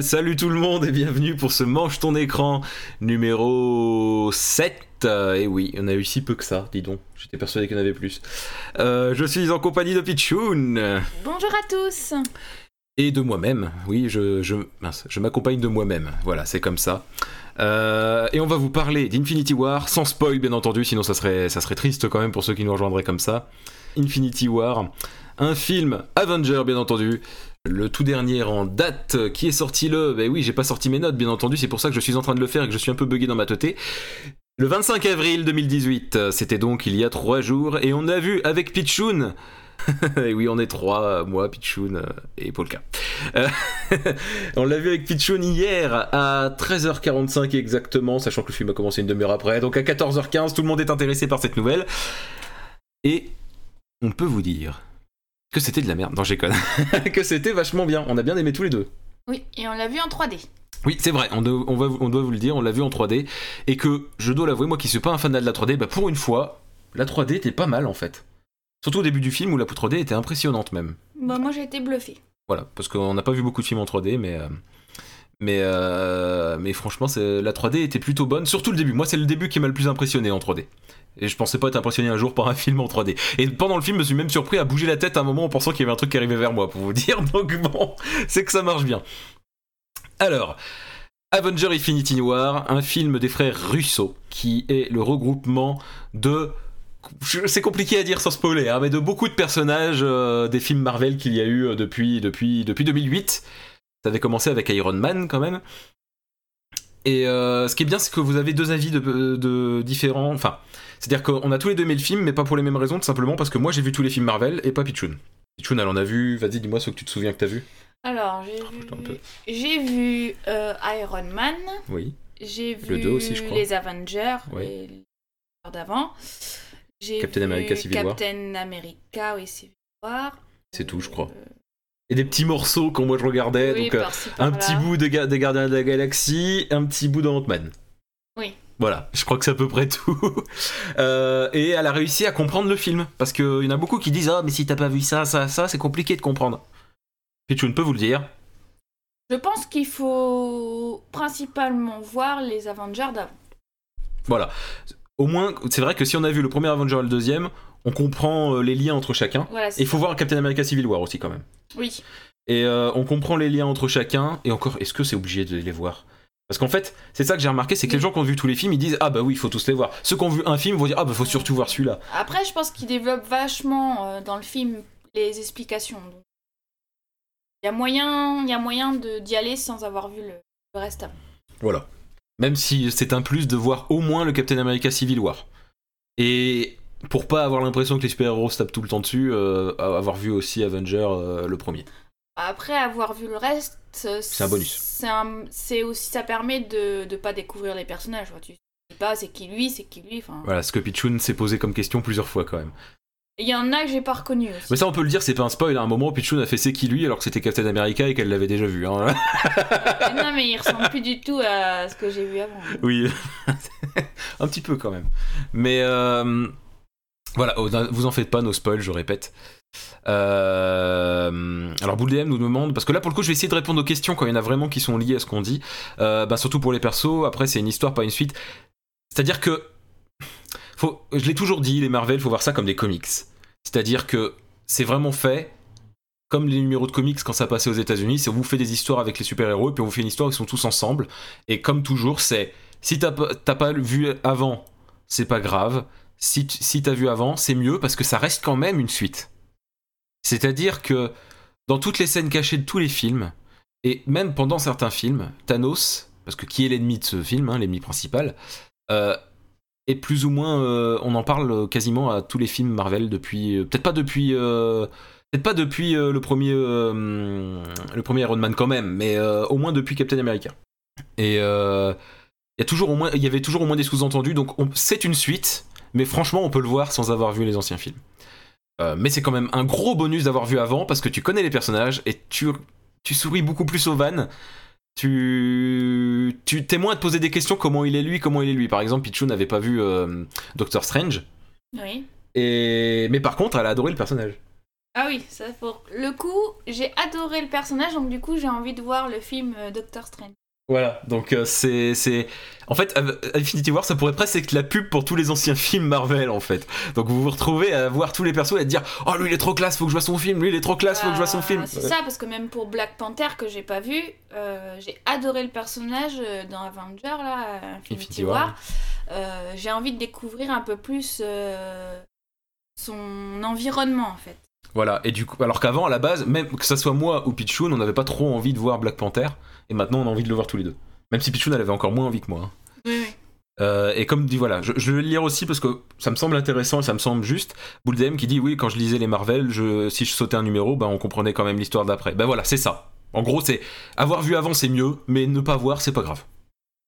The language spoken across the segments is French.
Salut tout le monde et bienvenue pour ce Mange ton écran numéro 7. et oui, on a eu si peu que ça, dis donc. J'étais persuadé qu'il y en avait plus. Euh, je suis en compagnie de Pichoun. Bonjour à tous. Et de moi-même. Oui, je, je, je m'accompagne de moi-même. Voilà, c'est comme ça. Euh, et on va vous parler d'Infinity War, sans spoil bien entendu, sinon ça serait, ça serait triste quand même pour ceux qui nous rejoindraient comme ça. Infinity War, un film Avenger bien entendu, le tout dernier en date qui est sorti le. Ben oui, j'ai pas sorti mes notes, bien entendu, c'est pour ça que je suis en train de le faire et que je suis un peu bugué dans ma tête. Le 25 avril 2018, c'était donc il y a trois jours, et on a vu avec Pichoun. et oui, on est trois, moi, Pichoun euh, et Polka. Euh, on l'a vu avec Pichoun hier à 13h45 exactement, sachant que le film a commencé une demi-heure après. Donc à 14h15, tout le monde est intéressé par cette nouvelle. Et on peut vous dire que c'était de la merde. Non, j'ai que c'était vachement bien. On a bien aimé tous les deux. Oui, et on l'a vu en 3D. Oui, c'est vrai, on, doit, on, doit vous le dire, on l'a vu en 3D. Et que, je dois l'avouer, moi qui suis pas un fan de la 3D, bah pour une fois, la 3D était pas mal en fait. Surtout au début du film où la 3D était impressionnante même. Bah moi j'ai été bluffé. Voilà, parce qu'on n'a pas vu beaucoup de films en 3D, mais... Euh, mais, euh, mais franchement, la 3D était plutôt bonne, surtout le début. Moi, c'est le début qui m'a le plus impressionné en 3D. Et je pensais pas être impressionné un jour par un film en 3D. Et pendant le film, je me suis même surpris à bouger la tête à un moment en pensant qu'il y avait un truc qui arrivait vers moi, pour vous dire. Donc bon, c'est que ça marche bien. Alors, Avenger Infinity War, un film des frères Russo, qui est le regroupement de c'est compliqué à dire sans spoiler, hein, mais de beaucoup de personnages euh, des films Marvel qu'il y a eu euh, depuis, depuis, depuis 2008. Ça avait commencé avec Iron Man quand même. Et euh, ce qui est bien, c'est que vous avez deux avis de, différents. Enfin, c'est-à-dire qu'on a tous les deux aimé le film, mais pas pour les mêmes raisons, tout simplement parce que moi j'ai vu tous les films Marvel et pas Pichoun. Pichoun, elle en a vu. Vas-y, dis-moi ce que tu te souviens que t'as vu. Alors, j'ai ah, vu, j'ai vu Iron Man. Oui. J'ai vu le aussi, je crois. les Avengers, oui. d'avant. Captain America Civil War. Captain America, oui, Civil War. C'est tout, je crois. Euh, et des petits morceaux quand moi je regardais. donc, euh, un petit bout de des Gardiens de la Galaxie, un petit bout d'Ant-Man. Oui. Voilà, je crois que c'est à peu près tout. Euh, et elle a réussi à comprendre le film. Parce qu'il y en a beaucoup qui disent Ah, mais si t'as pas vu ça, ça, ça, c'est compliqué de comprendre. ne peux vous le dire. Je pense qu'il faut principalement voir les Avengers d'avant. Voilà au moins, c'est vrai que si on a vu le premier Avenger et le deuxième, on comprend euh, les liens entre chacun. il faut voir Captain America Civil War aussi quand même. Oui. Et euh, on comprend les liens entre chacun. Et encore, est-ce que c'est obligé de les voir? Parce qu'en fait, c'est ça que j'ai remarqué, c'est que les gens qui ont vu tous les films, ils disent ah bah oui, il faut tous les voir. Ceux qui ont vu un film vont dire ah bah faut surtout voir celui-là. Après, je pense qu'ils développent vachement euh, dans le film les explications. Il y a moyen, il y a moyen d'y aller sans avoir vu le, le reste avant. Voilà. Même si c'est un plus de voir au moins le Captain America Civil War. Et pour pas avoir l'impression que les super-héros se tapent tout le temps dessus, euh, avoir vu aussi Avenger euh, le premier. Après avoir vu le reste, c'est un bonus. C'est aussi ça permet de ne pas découvrir les personnages. Tu sais pas c'est qui lui, c'est qui lui. Voilà, ce que Pichun s'est posé comme question plusieurs fois quand même. Il y en a que j'ai pas reconnu aussi. Mais ça, on peut le dire, c'est pas un spoil. À un moment, Pichun a fait c'est qui lui alors que c'était Captain America et qu'elle l'avait déjà vu. Hein. non, mais il ressemble plus du tout à ce que j'ai vu avant. Oui, un petit peu quand même. Mais euh, voilà, oh, vous en faites pas, nos spoils, je répète. Euh... Alors Bouldem nous demande, parce que là pour le coup je vais essayer de répondre aux questions quand il y en a vraiment qui sont liées à ce qu'on dit, euh, bah, surtout pour les persos, après c'est une histoire pas une suite. C'est-à-dire que je l'ai toujours dit, les Marvel, faut voir ça comme des comics. C'est-à-dire que c'est vraiment fait comme les numéros de comics quand ça passait aux États-Unis, c'est on vous fait des histoires avec les super-héros et puis on vous fait une histoire ils sont tous ensemble. Et comme toujours, c'est si t'as pas vu avant, c'est pas grave. Si, si t'as vu avant, c'est mieux parce que ça reste quand même une suite. C'est-à-dire que dans toutes les scènes cachées de tous les films, et même pendant certains films, Thanos, parce que qui est l'ennemi de ce film, hein, l'ennemi principal, euh, et plus ou moins, euh, on en parle quasiment à tous les films Marvel depuis, euh, peut-être pas depuis, peut-être pas depuis le premier, le premier Iron Man quand même, mais au moins depuis Captain America. Et il y a toujours au moins, il y avait toujours au moins des sous-entendus, donc c'est une suite, mais franchement, on peut le voir sans avoir vu les anciens films. Euh, mais c'est quand même un gros bonus d'avoir vu avant parce que tu connais les personnages et tu, tu souris beaucoup plus aux vannes. Tu, tu t'es moins à te poser des questions comment il est lui, comment il est lui. Par exemple, Pichou n'avait pas vu euh, Doctor Strange. Oui. Et... Mais par contre, elle a adoré le personnage. Ah oui, ça pour le coup, j'ai adoré le personnage, donc du coup, j'ai envie de voir le film euh, Doctor Strange. Voilà, donc euh, c'est, c'est... En fait, Av- Infinity War, ça pourrait presque être la pub pour tous les anciens films Marvel, en fait. Donc vous vous retrouvez à voir tous les persos et à dire « Oh, lui, il est trop classe, faut que je vois son film. Lui, il est trop classe, faut que je vois son Euh, film. » C'est ça, parce que même pour Black Panther que j'ai pas vu, euh, j'ai adoré le personnage euh, dans Avenger là, euh, Infinity, Infinity War. War. Euh, j'ai envie de découvrir un peu plus euh, son environnement en fait. Voilà, et du coup, alors qu'avant, à la base, même que ça soit moi ou Pichoun, on n'avait pas trop envie de voir Black Panther, et maintenant on a envie de le voir tous les deux. Même si Pichoun, elle avait encore moins envie que moi. hein. Oui, oui. Euh, et comme dit, voilà, je, je vais le lire aussi parce que ça me semble intéressant et ça me semble juste. Bouldem qui dit oui, quand je lisais les Marvel, je, si je sautais un numéro, ben on comprenait quand même l'histoire d'après. Ben voilà, c'est ça. En gros, c'est avoir vu avant, c'est mieux, mais ne pas voir, c'est pas grave.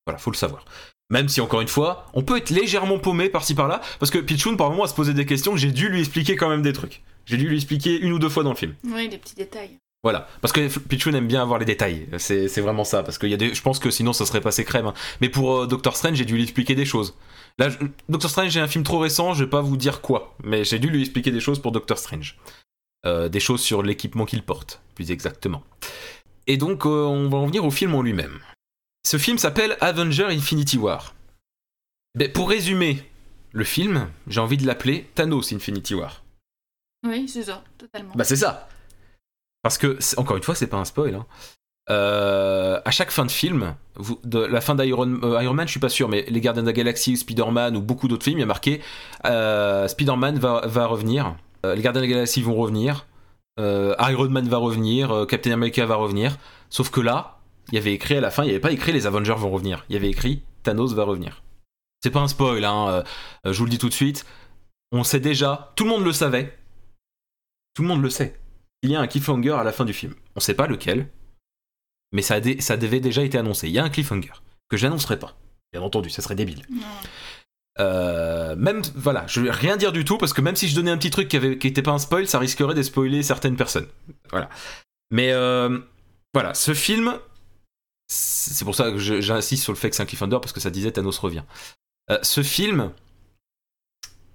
Voilà, faut le savoir. Même si, encore une fois, on peut être légèrement paumé par-ci par-là, parce que Pichoun, par moment, à se poser des questions, j'ai dû lui expliquer quand même des trucs. J'ai dû lui expliquer une ou deux fois dans le film. Oui, des petits détails. Voilà, parce que Pichoun aime bien avoir les détails. C'est vraiment ça, parce qu'il y a des, je pense que sinon ça serait passé crème. hein. Mais pour euh, Doctor Strange, j'ai dû lui explier des choses. Là, je- Doctor Strange, j'ai un film trop récent, je vais pas vous dire quoi, mais j'ai dû lui expliquer des choses pour Doctor Strange. Euh, des choses sur l'équipement qu'il porte, plus exactement. Et donc, euh, on va en venir au film en lui-même. Ce film s'appelle Avenger Infinity War. Ben, pour résumer le film, j'ai envie de l'appeler Thanos Infinity War. Oui, c'est ça, totalement. Bah c'est ça. Parce que, encore une fois, c'est pas un spoil. hein. Euh, à chaque fin de film, la fin d'Iron euh, Iron Man, je suis pas sûr, mais les Gardiens de la Galaxie, Spider-Man ou beaucoup d'autres films, il y a marqué euh, Spider-Man va, revenir, les Gardiens de la Galaxie vont revenir, Iron Man va revenir, Captain America va revenir. Sauf que là, il y avait écrit à la fin, il n'y avait pas écrit les Avengers vont revenir, il y avait écrit Thanos va revenir. C'est pas un spoil, hein, je vous le dis tout de suite. On sait déjà, tout le monde le savait, tout le monde le sait. Il y a un cliffhanger à la fin du film. On sait pas lequel, mais ça, a dé- ça devait déjà été annoncé. Il y a un cliffhanger que j'annoncerai pas. Bien entendu, ça serait débile. Non. Euh, même, voilà, je vais rien dire du tout parce que même si je donnais un petit truc qui, avait, qui était pas un spoil, ça risquerait de spoiler certaines personnes. Voilà. Mais euh, voilà, ce film, c'est pour ça que j'insiste sur le fait que c'est un cliffhanger parce que ça disait Thanos revient. Euh, ce film,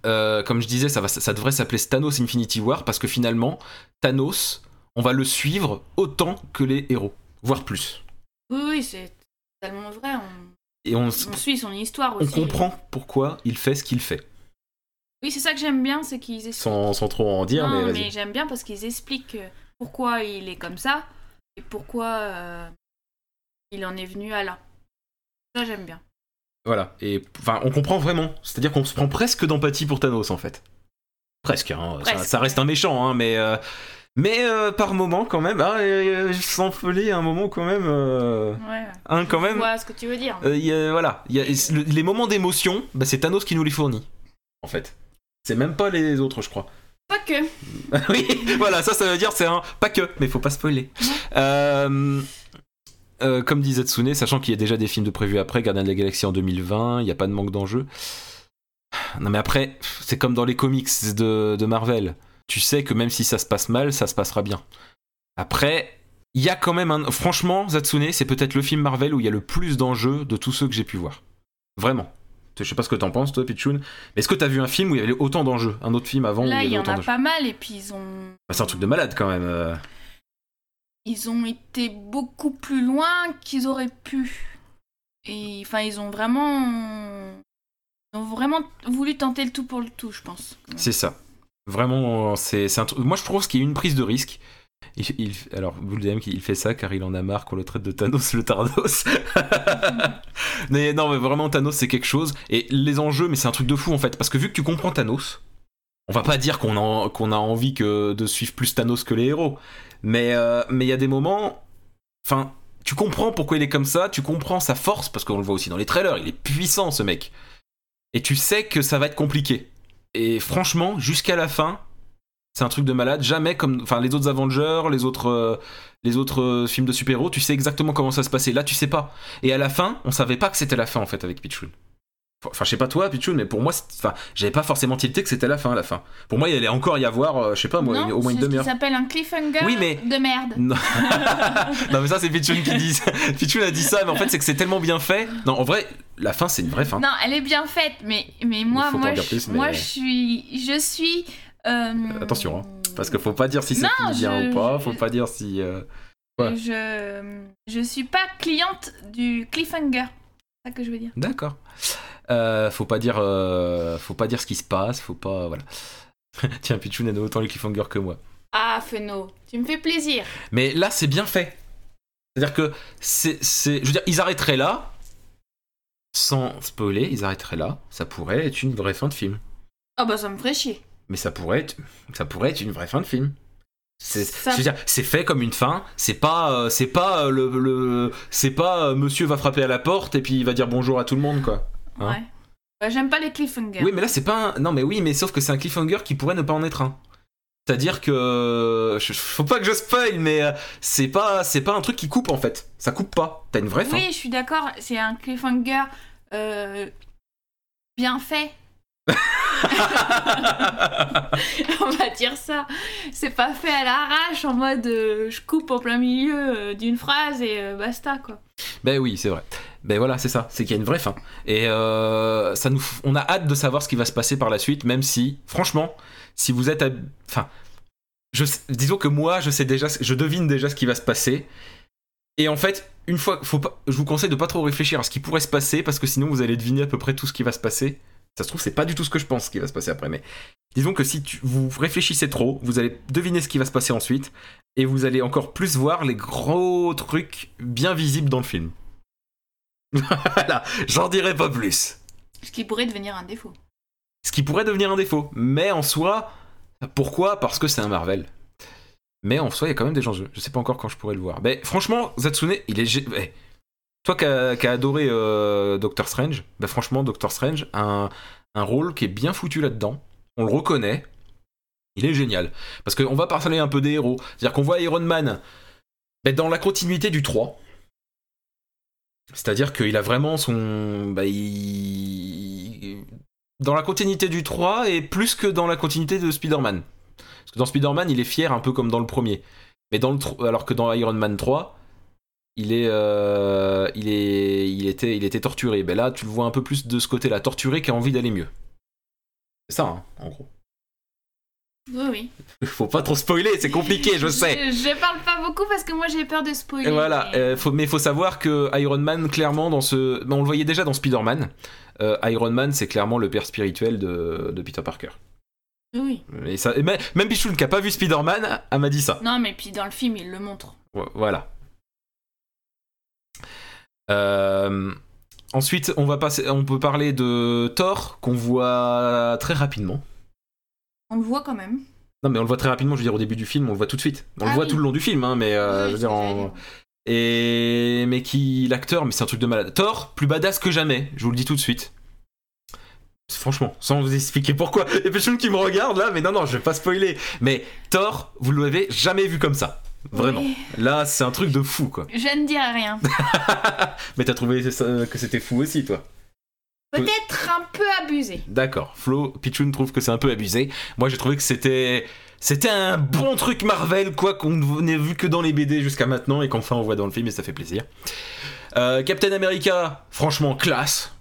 euh, comme je disais, ça, va, ça devrait s'appeler Thanos Infinity War parce que finalement, Thanos, on va le suivre autant que les héros, voire plus. Oui, oui, c'est totalement vrai. On, Et on, on suit son histoire on aussi. comprend pourquoi il fait ce qu'il fait. Oui, c'est ça que j'aime bien, c'est qu'ils expliquent. Sans, sans trop en dire, non, mais j'aime bien parce qu'ils expliquent euh, pourquoi il est comme ça et pourquoi euh, il en est venu à là. Ça, j'aime bien. Voilà, et enfin, on comprend vraiment. C'est-à-dire qu'on se prend presque d'empathie pour Thanos en fait. Presque, hein. Ça- Presque, ça, reste un méchant, hein, mais. euh, Mais euh, par moment quand même, ah, euh, folie, un moment quand même, euh, Ouais, hein, quand je même. vois ce que tu veux dire. il y a- voilà, il y a- le- les moments d'émotion, bah, c'est Thanos qui nous les fournit, en fait. C'est même pas les autres, je crois. Pas que. oui, voilà, ça, ça veut dire c'est un pas que, mais faut pas spoiler. Euh, euh, comme disait Tsune, sachant qu'il y a déjà des films de prévus après, Gardien de la Galaxie en 2020, il n'y a pas de manque d'enjeux. Non mais après, c'est comme dans les comics de, de Marvel. Tu sais que même si ça se passe mal, ça se passera bien. Après, il y a quand même un... Franchement, Zatsune, c'est peut-être le film Marvel où il y a le plus d'enjeux de tous ceux que j'ai pu voir. Vraiment. Je sais pas ce que t'en penses, toi, Pichun. Mais est-ce que t'as vu un film où il y avait autant d'enjeux? Un autre film avant où Là, il y en a pas mal et puis ils ont Bah, C'est un truc de malade quand même. Ils ont été beaucoup plus loin qu'ils auraient pu. Et enfin, ils ont vraiment ils ont vraiment voulu tenter le tout pour le tout, je pense. C'est ça. Vraiment, c'est c'est un truc. Moi, je trouve qu'il y a une prise de risque. Il, il- alors, Bulldem, il fait ça car il en a marre qu'on le traite de Thanos le Tardos. mais non, mais vraiment, Thanos, c'est quelque chose. Et les enjeux, mais c'est un truc de fou en fait. Parce que vu que tu comprends Thanos, on va pas dire qu'on a, envie que de suivre plus Thanos que les héros. Mais euh, mais il y a des moments. Enfin, tu comprends pourquoi il est comme ça, tu comprends sa force, parce qu'on le voit aussi dans les trailers, il est puissant ce mec. Et tu sais que ça va être compliqué. Et franchement, jusqu'à la fin, c'est un truc de malade. Jamais comme, enfin, les autres Avengers, les autres, euh, les autres euh, films de super-héros, tu sais exactement comment ça se passait. Là, tu sais pas. Et à la fin, on savait pas que c'était la fin en fait avec. Enfin, je sais pas toi, Pichou, mais pour moi, enfin, j'avais pas forcément tilté que c'était la fin, la fin. Pour moi, il allait encore y avoir, euh, je sais pas, moi, non, au moins une demi-heure. s'appelle un cliffhanger Oui, mais- de merde. Non. non, mais ça, c'est Pichoun qui dit ça. Pichoun a dit ça, mais en fait, c'est que c'est tellement bien fait. Non, en vrai, la fin, c'est une vraie fin. Non, elle est bien faite, mais, mais moi, moi, je, plus, mais- moi, je suis, je suis. euh, Attention, hein, Parce qu'il faut pas dire si c'est bien je- ou pas, faut pas dire si. euh, ouais. Je, je suis pas cliente du cliffhanger. C'est ça que je veux dire. D'accord. Euh, faut pas dire, euh, faut pas dire ce qui se passe, faut pas, voilà. Tiens, Pichoun a autant les cliffhangers que moi. Ah, Feno, tu me fais plaisir. Mais là, c'est bien fait. C'est-à-dire que c'est, je veux dire, ils arrêteraient là, sans spoiler, ils arrêteraient là. Ça pourrait être une vraie fin de film. Ah bah ça me ferait chier. Mais ça pourrait être, ça pourrait être une vraie fin de film. C'est, Ça- c'est fait comme une fin. C'est pas, euh, c'est pas le, le- c'est pas euh, Monsieur va frapper à la porte et puis il va dire bonjour à tout le monde quoi. Hein Ouais. Bah, J'aime pas les cliffhangers. Oui, mais là c'est pas un... non mais oui, mais sauf que c'est un cliffhanger qui pourrait ne pas en être un. C'est-à-dire que faut pas que je spoil, mais euh, c'est pas, c'est pas un truc qui coupe en fait. Ça coupe pas. T'as une vraie fin. Oui, je suis d'accord. C'est un cliffhanger euh, bien fait. On va dire ça. C'est pas fait à l'arrache en mode euh, je coupe en plein milieu euh, d'une phrase et euh, basta quoi. Ben oui, c'est vrai. Ben voilà, c'est ça. C'est qu'il y a une vraie fin. Et on a hâte de savoir ce qui va se passer par la suite, même si, franchement, si vous êtes, hab- enfin, disons que moi, je sais déjà, je devine déjà ce qui va se passer. Et en fait, une fois, je vous conseille de pas trop réfléchir à ce qui pourrait se passer, parce que sinon vous allez deviner à peu près tout ce qui va se passer. Ça se trouve, c'est pas du tout ce que je pense qui va se passer après, mais disons que si tu- vous réfléchissez trop, vous allez deviner ce qui va se passer ensuite, et vous allez encore plus voir les gros trucs bien visibles dans le film. voilà, j'en dirai pas plus. Ce qui pourrait devenir un défaut. Ce qui pourrait devenir un défaut, mais en soi, pourquoi? Parce que c'est un Marvel. Mais en soi, il y a quand même des gens. Je sais pas encore quand je pourrais le voir. Mais franchement, Zatsune, il est. eh, Toi qui as adoré euh, Doctor Strange, bah franchement, Doctor Strange a un, rôle qui est bien foutu là-dedans. On le reconnaît. Il est génial. Parce qu'on va parler un peu des héros. C'est-à-dire qu'on voit Iron Man bah, dans la continuité du 3. C'est-à-dire qu'il a vraiment son. bah, Dans la continuité du 3 et plus que dans la continuité de Spider-Man. Parce que dans Spider-Man, il est fier un peu comme dans le premier. Mais alors que dans Iron Man 3, il est, euh, il est, il était, il était torturé. Ben là, tu le vois un peu plus de ce côté-là, torturé qui a envie d'aller mieux. C'est ça, hein, en gros. Oui, oui. Faut pas trop spoiler, c'est compliqué, je sais. Je, je parle pas beaucoup parce que moi j'ai peur de spoiler. Et voilà, mais- euh, faut, mais il faut savoir que Iron Man, clairement, dans ce. ben, on le voyait déjà dans Spider-Man. Euh, Iron Man, c'est clairement le père spirituel de, de Peter Parker. Oui. Et ça, et même, même Pichoun qui a pas vu Spider-Man, elle m'a dit ça. Non, mais puis dans le film, il le montre. Vo- Voilà. Euh, ensuite, on, va passer, on peut parler de Thor, qu'on voit très rapidement. On le voit quand même. Non, mais on le voit très rapidement, je veux dire, au début du film, on le voit tout de suite. On le Ah voit oui. tout le long du film, hein, mais euh, Oui, je veux dire. Et... Mais qui, l'acteur, mais c'est un truc de malade. Thor, plus badass que jamais, je vous le dis tout de suite. Franchement, sans vous expliquer pourquoi. Et Péchoun qui me regarde là, mais non, non, je vais pas spoiler. Mais Thor, vous l'avez jamais vu comme ça. Vraiment. Oui. Là, c'est un truc de fou, quoi. Je ne dirai rien. mais t'as trouvé que c'était fou aussi, toi Peut-être un peu abusé. D'accord. Flo, Pichoun trouve que c'est un peu abusé. Moi, j'ai trouvé que c'était. C'était un bon truc Marvel, quoi, qu'on n'ait vu que dans les BD jusqu'à maintenant et qu'enfin on voit dans le film et ça fait plaisir. Euh, Captain America, franchement, classe.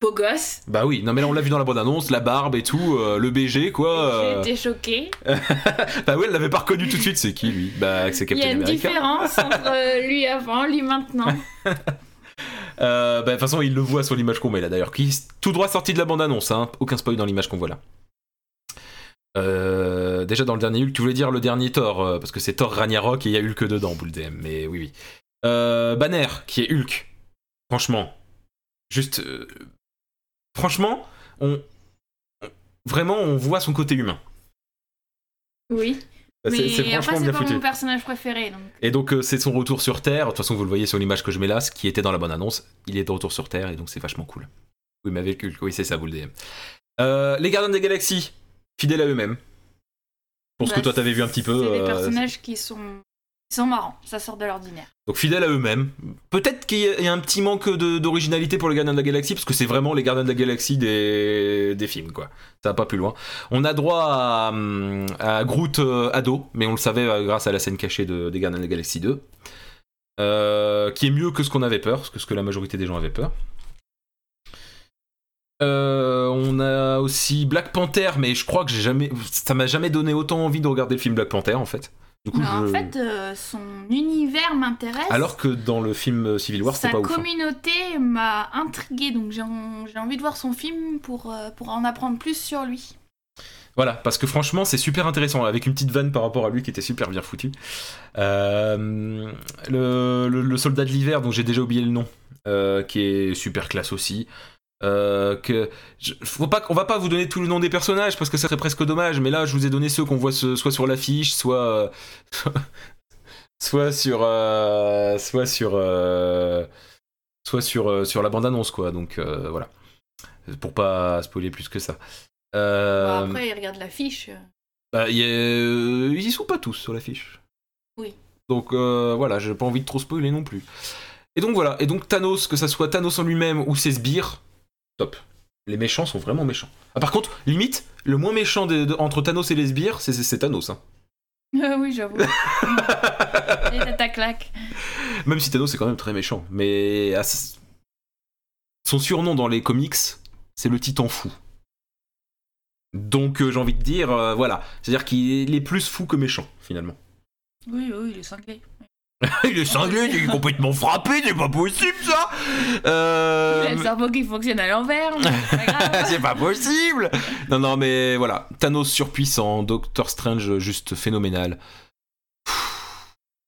Beau gosse. Bah oui, non mais là on l'a vu dans la bande-annonce, la barbe et tout, euh, le BG quoi. euh. J'ai été choquée. Bah ouais, elle l'avait pas reconnu tout de suite, c'est qui lui? Bah c'est Il y a Captain une America. différence entre euh, lui avant, lui maintenant. Euh, bah, de toute façon, il le voit sur l'image qu'on met là d'ailleurs, qui est tout droit sorti de la bande-annonce, hein. aucun spoil dans l'image qu'on voit là. Déjà dans le dernier Hulk, tu voulais dire le dernier Thor, parce que c'est Thor Ragnarok et il y a Hulk dedans, boule DM, mais oui, oui. Banner, qui est Hulk, franchement, juste. Franchement, on, Vraiment, on voit son côté humain. Oui. Mais c'est après, c'est pas foutu. mon personnage préféré. Donc. Et donc euh, c'est son retour sur Terre. De toute façon, vous le voyez sur l'image que je mets là, ce qui était dans la bonne annonce. Il est de retour sur Terre et donc c'est vachement cool. Oui, mais avec oui, c'est ça, vous le DM. Euh, les Gardiens des Galaxies, fidèles à eux-mêmes. Pour ce Bah, que toi t'avais vu un petit peu. C'est des euh, personnages qui sont Ils sont marrants, ça sort de l'ordinaire. Donc fidèles à eux-mêmes. Peut-être qu'il y, a- un petit manque d'originalité pour les Gardiens de la Galaxie, parce que c'est vraiment les Gardiens de la Galaxie des, films, quoi. Ça va pas plus loin. On a droit à, à Groot euh, ado, mais on le savait euh, grâce à la scène cachée de, des Gardiens de la Galaxie 2. Euh, qui est mieux que ce qu'on avait peur, que ce que la majorité des gens avaient peur. Euh, on a aussi Black Panther, mais je crois que j'ai jamais, ça m'a jamais donné autant envie de regarder le film Black Panther en fait. Du coup, Mais En fait, euh, son univers m'intéresse. alors que dans le film Civil War, Sa c'était pas ouf. hein. communauté m'a intrigué, donc j'ai en- j'ai envie de voir son film pour, euh, pour en apprendre plus sur lui. Voilà, parce que franchement, c'est super intéressant, avec une petite vanne par rapport à lui qui était super bien foutu. Euh, le, le- le soldat de l'hiver, dont j'ai déjà oublié le nom, euh, qui est super classe aussi. Euh, que je- faut pas on va pas vous donner tout le nom des personnages parce que ça serait presque dommage mais là je vous ai donné ceux qu'on voit ce- soit sur l'affiche soit euh, soit sur euh, soit sur euh, soit sur sur la bande annonce quoi donc voilà pour pas spoiler plus que ça Euh, après, il regarde l'affiche. bah, y ils y sont pas tous sur l'affiche. Oui. Donc voilà, j'ai pas envie de trop spoiler non plus. Et donc voilà, et donc Thanos, que ça soit Thanos en lui-même ou ses sbires, top. Les méchants sont vraiment méchants. Ah, par contre, limite, le moins méchant de- entre Thanos et les sbires, c'est- Thanos. hein. Ah oui, j'avoue. Et ta claque. Même si Thanos est quand même très méchant. Mais s- son surnom dans les comics, c'est le Titan fou. Donc euh, j'ai envie de dire, euh, voilà. C'est-à-dire qu'il est plus fou que méchant, finalement. Oui, oui, il est cinglé. il est cinglé, il est complètement frappé, c'est pas possible ça Euh, Il a le cerveau qui fonctionne à l'envers. c'est pas possible Non, non, mais voilà. Thanos surpuissant, Doctor Strange juste phénoménal.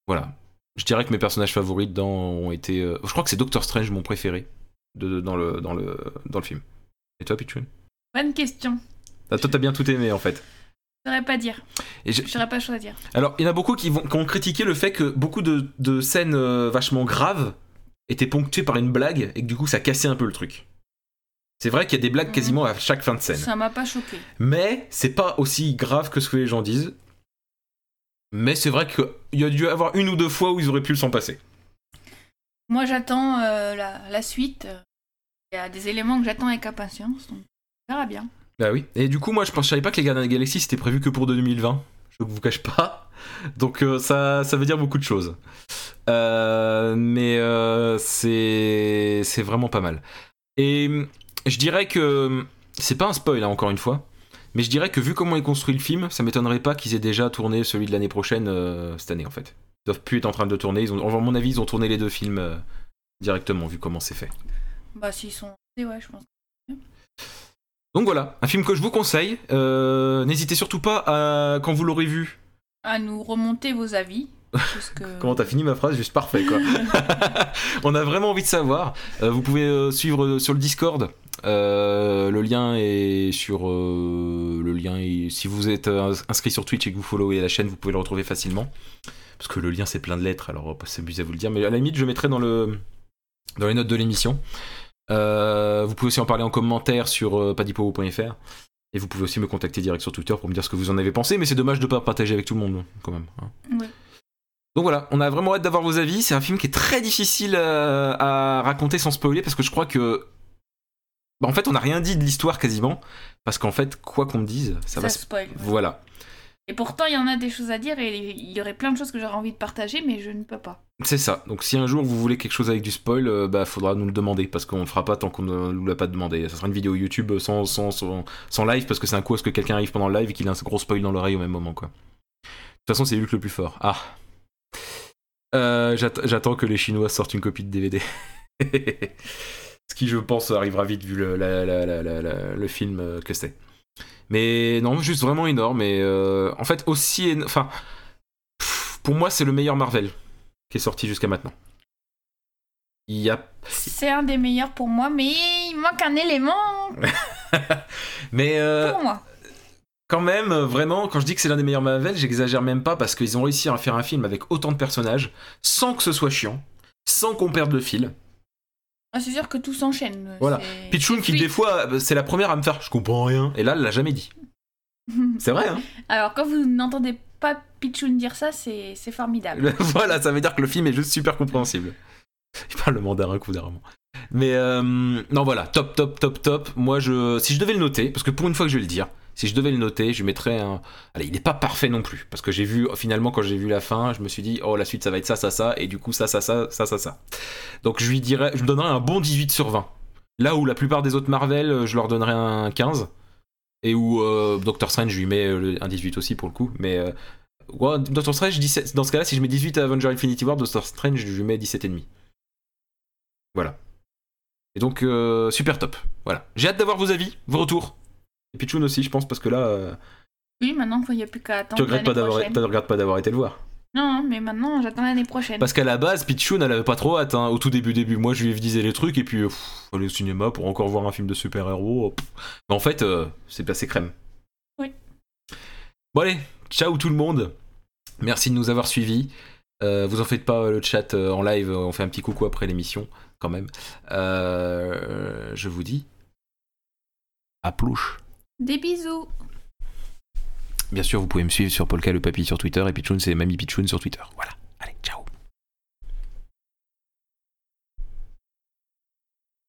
Voilà. Je dirais que mes personnages favoris dedans ont été... euh, Je crois que c'est Doctor Strange mon préféré de, dans, le, dans, le, dans le film. Et toi, Pichun Bonne question. Ah, Toi, t'as bien tout aimé, en fait. Je saurais pas dire. Et je- Je saurais pas choisir. Alors, il y en a beaucoup qui, vont, qui ont critiqué le fait que beaucoup de, de scènes euh, vachement graves étaient ponctuées par une blague et que du coup, ça cassait un peu le truc. C'est vrai qu'il y a des blagues Mhm. quasiment à chaque fin de scène. Ça m'a pas choqué. Mais c'est pas aussi grave que ce que les gens disent. Mais c'est vrai qu'il y a dû avoir une ou deux fois où ils auraient pu s'en passer. Moi, j'attends euh, la, la suite. Il y a des éléments que j'attends avec impatience. Donc, on verra bien. Bah oui. Et du coup, moi, je, je savais pas que les Gardiens de la Galaxie c'était prévu que pour 2020. Je vous cache pas. Donc euh, ça, ça veut dire beaucoup de choses. Euh, mais euh, c'est vraiment pas mal. Et je dirais que c'est pas un spoil hein, encore une fois. Mais je dirais que vu comment est construit le film, ça m'étonnerait pas qu'ils aient déjà tourné celui de l'année prochaine cette année en fait. Ils doivent plus être en train de tourner. Ils à mon avis, ils ont tourné les deux films directement vu comment c'est fait. Bah, s'ils sont. Ouais, je pense. Donc voilà, un film que je vous conseille. Euh, N'hésitez surtout pas à, quand vous l'aurez vu. À nous remonter vos avis. que- Comment t'as fini ma phrase Juste parfait quoi. On a vraiment envie de savoir. Euh, vous pouvez euh, suivre sur le Discord. Euh, le lien est sur le lien. est- si vous êtes inscrit sur Twitch et que vous followez la chaîne, vous pouvez le retrouver facilement. Parce que le lien c'est plein de lettres, alors on va pas s'abuser à vous le dire. Mais à la limite, je mettrai dans le dans les notes de l'émission. Euh, vous pouvez aussi en parler en commentaire sur euh, padipo.fr. Et vous pouvez aussi me contacter direct sur Twitter pour me dire ce que vous en avez pensé, mais c'est dommage de pas partager avec tout le monde quand même. hein. Ouais. Donc voilà, on a vraiment hâte d'avoir vos avis. C'est un film qui est très difficile euh, à raconter sans spoiler parce que je crois que. Bah, en fait, on n'a rien dit de l'histoire quasiment. Parce qu'en fait, quoi qu'on me dise, ça, Ça va spoil. Voilà, Et pourtant, il y en a des choses à dire et il y aurait plein de choses que j'aurais envie de partager, mais je ne peux pas. c'est ça. Donc si un jour vous voulez quelque chose avec du spoil, euh, bah faudra nous le demander parce qu'on le fera pas tant qu'on ne nous l'a pas demandé. Ça sera une vidéo YouTube sans, sans, sans, sans live parce que c'est un coup à ce que quelqu'un arrive pendant le live et qu'il a un gros spoil dans l'oreille au même moment quoi. De toute façon, c'est Luc le plus fort. Ah. Euh, j'att- J'attends que les Chinois sortent une copie de DVD. Ce qui, je pense, arrivera vite vu le, la- la- la- le film euh, que c'est. Mais non, juste vraiment énorme. Et euh, en fait, aussi. Enfin, pour moi, c'est le meilleur Marvel qui est sorti jusqu'à maintenant. A. C'est un des meilleurs pour moi, mais il manque un élément Mais euh, pour moi. quand même, vraiment, quand je dis que c'est l'un des meilleurs Marvel, j'exagère même pas parce qu'ils ont réussi à faire un film avec autant de personnages sans que ce soit chiant, sans qu'on perde le fil. Ah, c'est sûr que tout s'enchaîne. Voilà. C'est- Pichoun qui des fois euh, c'est la première à me faire je comprends rien et là elle l'a jamais dit. C'est vrai hein Alors, quand vous n'entendez pas Pichoun dire ça, c'est c'est formidable. voilà, ça veut dire que le film est juste super compréhensible. Il parle le mandarin coup vraiment. Mais euh, non, voilà, top, top, top, top. Moi, je, si je devais le noter, parce que pour une fois que je vais le dire, si je devais le noter, je mettrais un. Allez, il n'est pas parfait non plus, parce que j'ai vu finalement quand j'ai vu la fin, je me suis dit oh la suite ça va être ça, ça, ça, et du coup ça, ça, ça, ça, ça, ça. Donc je lui dirais, je me donnerais un bon 18 sur 20. Là où la plupart des autres Marvel, je leur donnerais un 15. Et où euh, Doctor Strange, je lui mets euh, un 18 aussi pour le coup. Mais euh, Doctor Strange, 17, dans ce cas-là, si je mets 18 à Avenger Infinity War, Doctor Strange, je lui mets 17,5. Voilà. Et donc, euh, super top. Voilà. J'ai hâte d'avoir vos avis, vos retours. Et Pichoun aussi, je pense, parce que là, euh, Oui, maintenant, il n'y a plus qu'à attendre. tu regrettes pas l'année d'avoir, prochaine. tu regrettes pas d'avoir été le voir. Non, mais maintenant, j'attends l'année prochaine. Parce qu'à la base, Pichoun, elle avait pas trop hâte. hein. Au tout début, début, moi, je lui disais les trucs, et puis, pff, aller au cinéma pour encore voir un film de super-héros. Mais en fait, euh, c'est passé crème. Oui. Bon, allez, ciao tout le monde. Merci de nous avoir suivis. Euh, vous en faites pas le chat euh, en live, on fait un petit coucou après l'émission, quand même. Euh, je vous dis. À plouche. Des bisous. Bien sûr, vous pouvez me suivre sur Polka le Papy sur Twitter et Pichoun, c'est Mamie Pichoun sur Twitter. Voilà.